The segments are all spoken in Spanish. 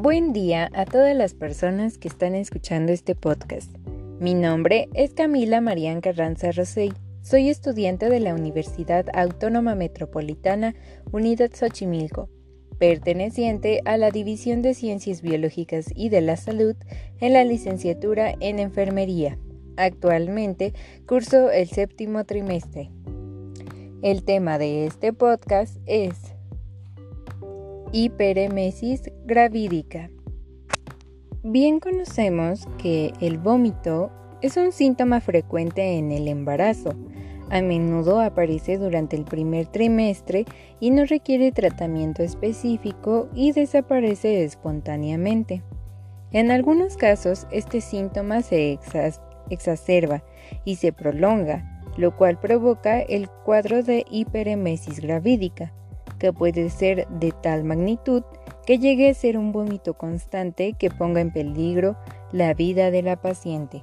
Buen día a todas las personas que están escuchando este podcast. Mi nombre es Camila Marían Carranza Rosey. Soy estudiante de la Universidad Autónoma Metropolitana Unidad Xochimilco, perteneciente a la División de Ciencias Biológicas y de la Salud en la licenciatura en Enfermería. Actualmente curso el séptimo trimestre. El tema de este podcast es hiperemesis gravídica. Bien conocemos que el vómito es un síntoma frecuente en el embarazo. A menudo aparece durante el primer trimestre y no requiere tratamiento específico y desaparece espontáneamente. En algunos casos este síntoma se exacerba y se prolonga, lo cual provoca el cuadro de hiperemesis gravídica que puede ser de tal magnitud que llegue a ser un vómito constante que ponga en peligro la vida de la paciente.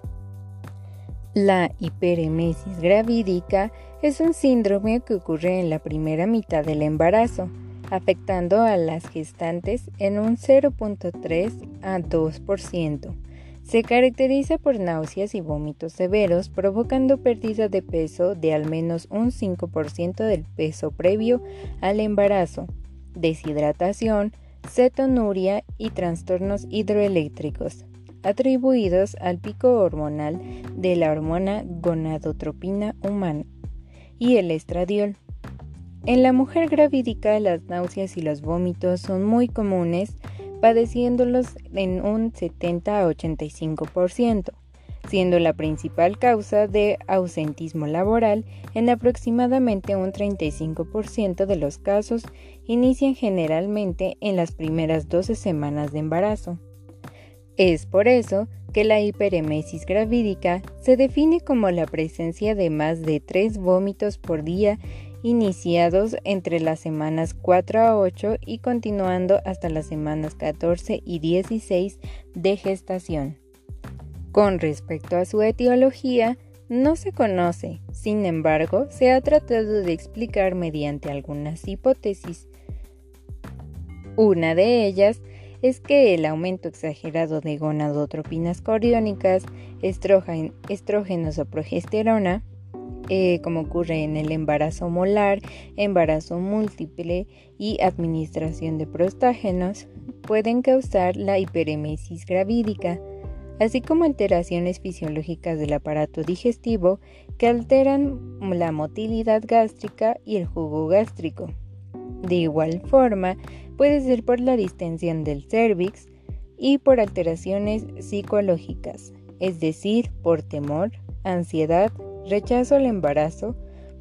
La hiperemesis gravídica es un síndrome que ocurre en la primera mitad del embarazo, afectando a las gestantes en un 0.3 a 2%. Se caracteriza por náuseas y vómitos severos, provocando pérdida de peso de al menos un 5% del peso previo al embarazo, deshidratación, cetonuria y trastornos hidroeléctricos, atribuidos al pico hormonal de la hormona gonadotropina humana y el estradiol. En la mujer gravídica las náuseas y los vómitos son muy comunes, padeciéndolos en un 70 a 85%, siendo la principal causa de ausentismo laboral en aproximadamente un 35% de los casos inician generalmente en las primeras 12 semanas de embarazo. Es por eso que la hiperemesis gravídica se define como la presencia de más de 3 vómitos por día iniciados entre las semanas 4 a 8 y continuando hasta las semanas 14 y 16 de gestación. Con respecto a su etiología, no se conoce, sin embargo, se ha tratado de explicar mediante algunas hipótesis. Una de ellas es que el aumento exagerado de gonadotropinas coriónicas, estrógenos o progesterona eh, como ocurre en el embarazo molar, embarazo múltiple y administración de prostágenos, pueden causar la hiperemesis gravídica, así como alteraciones fisiológicas del aparato digestivo que alteran la motilidad gástrica y el jugo gástrico. De igual forma, puede ser por la distensión del cervix y por alteraciones psicológicas, es decir, por temor, ansiedad, rechazo al embarazo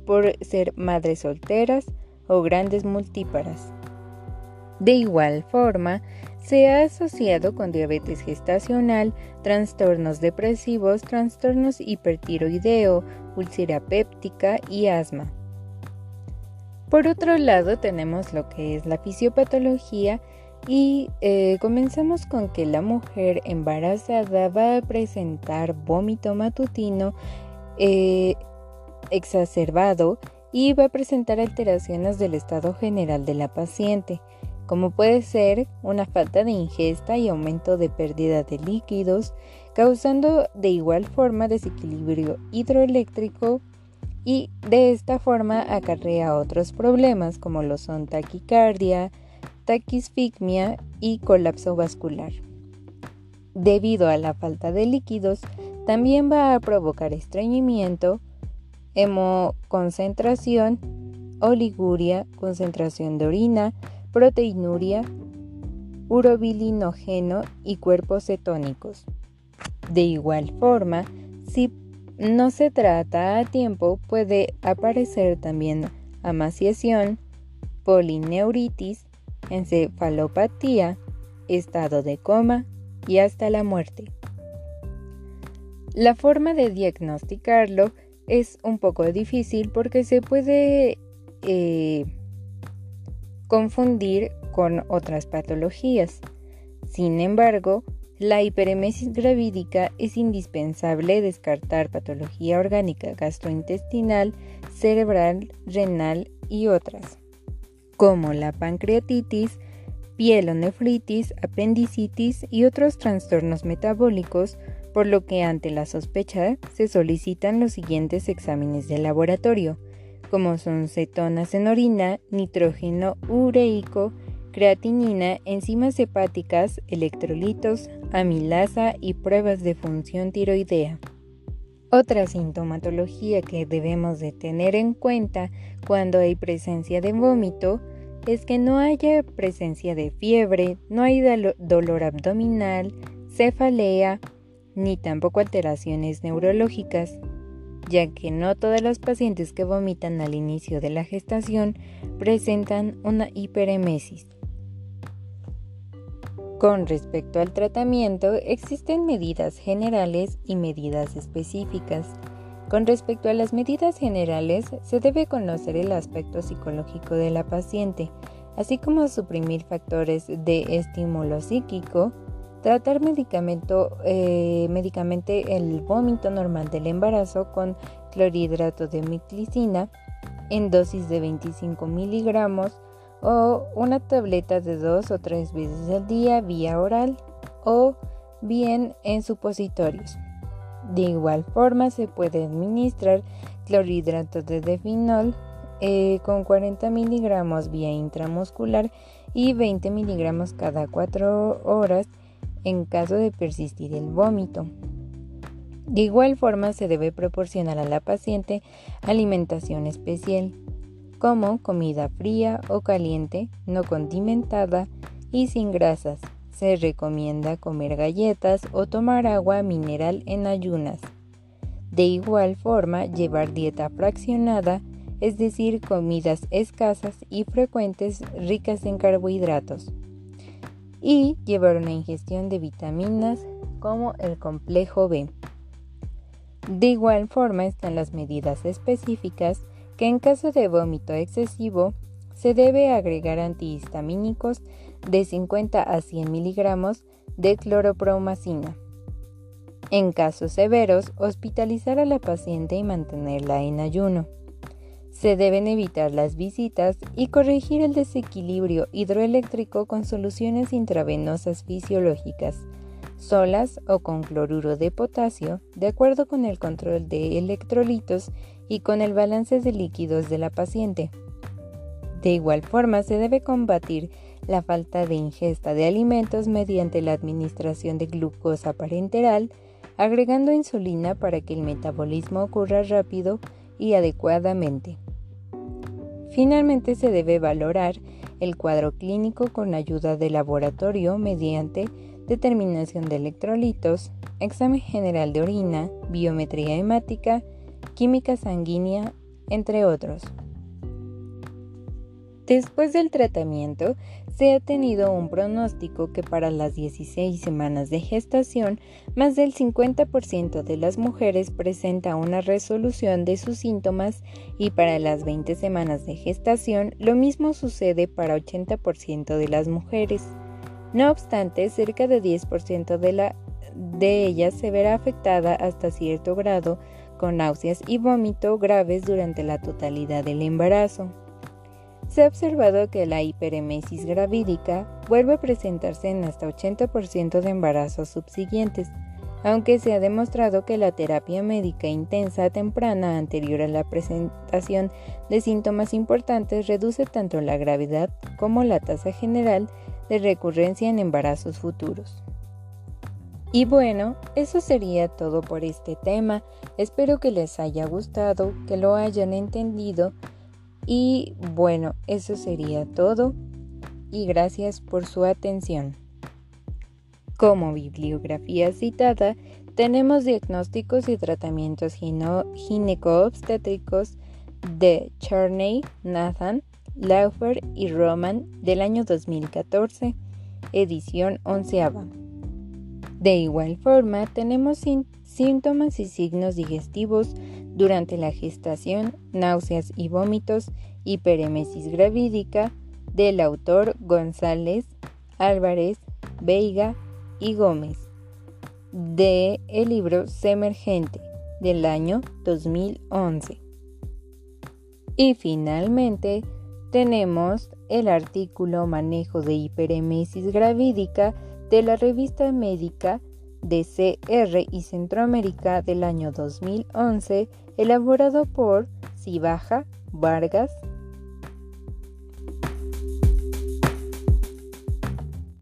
por ser madres solteras o grandes multíparas. De igual forma, se ha asociado con diabetes gestacional, trastornos depresivos, trastornos hipertiroideo, úlcera péptica y asma. Por otro lado, tenemos lo que es la fisiopatología y eh, comenzamos con que la mujer embarazada va a presentar vómito matutino eh, exacerbado y va a presentar alteraciones del estado general de la paciente, como puede ser una falta de ingesta y aumento de pérdida de líquidos, causando de igual forma desequilibrio hidroeléctrico y de esta forma acarrea otros problemas como lo son taquicardia, taquisfigmia y colapso vascular. Debido a la falta de líquidos, también va a provocar estreñimiento, hemoconcentración, oliguria, concentración de orina, proteinuria, urobilinógeno y cuerpos cetónicos. De igual forma, si no se trata a tiempo, puede aparecer también amaciación, polineuritis, encefalopatía, estado de coma y hasta la muerte. La forma de diagnosticarlo es un poco difícil porque se puede eh, confundir con otras patologías. Sin embargo, la hiperemesis gravídica es indispensable descartar patología orgánica gastrointestinal, cerebral, renal y otras, como la pancreatitis, pielonefritis, apendicitis y otros trastornos metabólicos, por lo que ante la sospecha se solicitan los siguientes exámenes de laboratorio, como son cetonas en orina, nitrógeno ureico, creatinina, enzimas hepáticas, electrolitos, amilasa y pruebas de función tiroidea. Otra sintomatología que debemos de tener en cuenta cuando hay presencia de vómito es que no haya presencia de fiebre, no hay dolor abdominal, cefalea, ni tampoco alteraciones neurológicas, ya que no todas las pacientes que vomitan al inicio de la gestación presentan una hiperemesis. Con respecto al tratamiento, existen medidas generales y medidas específicas. Con respecto a las medidas generales, se debe conocer el aspecto psicológico de la paciente, así como suprimir factores de estímulo psíquico, tratar medicamento, eh, medicamente el vómito normal del embarazo con clorhidrato de miclicina en dosis de 25 miligramos o una tableta de dos o tres veces al día vía oral o bien en supositorios. De igual forma se puede administrar clorhidrato de definol eh, con 40 miligramos vía intramuscular y 20 miligramos cada 4 horas en caso de persistir el vómito. De igual forma se debe proporcionar a la paciente alimentación especial como comida fría o caliente, no condimentada y sin grasas. Se recomienda comer galletas o tomar agua mineral en ayunas. De igual forma, llevar dieta fraccionada, es decir, comidas escasas y frecuentes ricas en carbohidratos. Y llevar una ingestión de vitaminas como el complejo B. De igual forma están las medidas específicas que en caso de vómito excesivo se debe agregar antihistamínicos de 50 a 100 miligramos de cloropromacina. En casos severos, hospitalizar a la paciente y mantenerla en ayuno. Se deben evitar las visitas y corregir el desequilibrio hidroeléctrico con soluciones intravenosas fisiológicas, solas o con cloruro de potasio, de acuerdo con el control de electrolitos y con el balance de líquidos de la paciente. De igual forma, se debe combatir la falta de ingesta de alimentos mediante la administración de glucosa parenteral, agregando insulina para que el metabolismo ocurra rápido y adecuadamente. Finalmente, se debe valorar el cuadro clínico con ayuda de laboratorio mediante determinación de electrolitos, examen general de orina, biometría hemática química sanguínea, entre otros. Después del tratamiento, se ha tenido un pronóstico que para las 16 semanas de gestación, más del 50% de las mujeres presenta una resolución de sus síntomas y para las 20 semanas de gestación, lo mismo sucede para 80% de las mujeres. No obstante, cerca de 10% de, de ellas se verá afectada hasta cierto grado con náuseas y vómito graves durante la totalidad del embarazo. Se ha observado que la hiperemesis gravídica vuelve a presentarse en hasta 80% de embarazos subsiguientes, aunque se ha demostrado que la terapia médica intensa temprana anterior a la presentación de síntomas importantes reduce tanto la gravedad como la tasa general de recurrencia en embarazos futuros. Y bueno, eso sería todo por este tema. Espero que les haya gustado, que lo hayan entendido. Y bueno, eso sería todo. Y gracias por su atención. Como bibliografía citada, tenemos diagnósticos y tratamientos gineco-obstétricos de Charney, Nathan, Laufer y Roman del año 2014, edición onceava. De igual forma, tenemos síntomas y signos digestivos durante la gestación, náuseas y vómitos, hiperemesis gravídica, del autor González, Álvarez, Veiga y Gómez, de el libro Semergente del año 2011. Y finalmente, tenemos el artículo Manejo de hiperemesis gravídica de la revista médica DCR y Centroamérica del año 2011, elaborado por Cibaja, Vargas,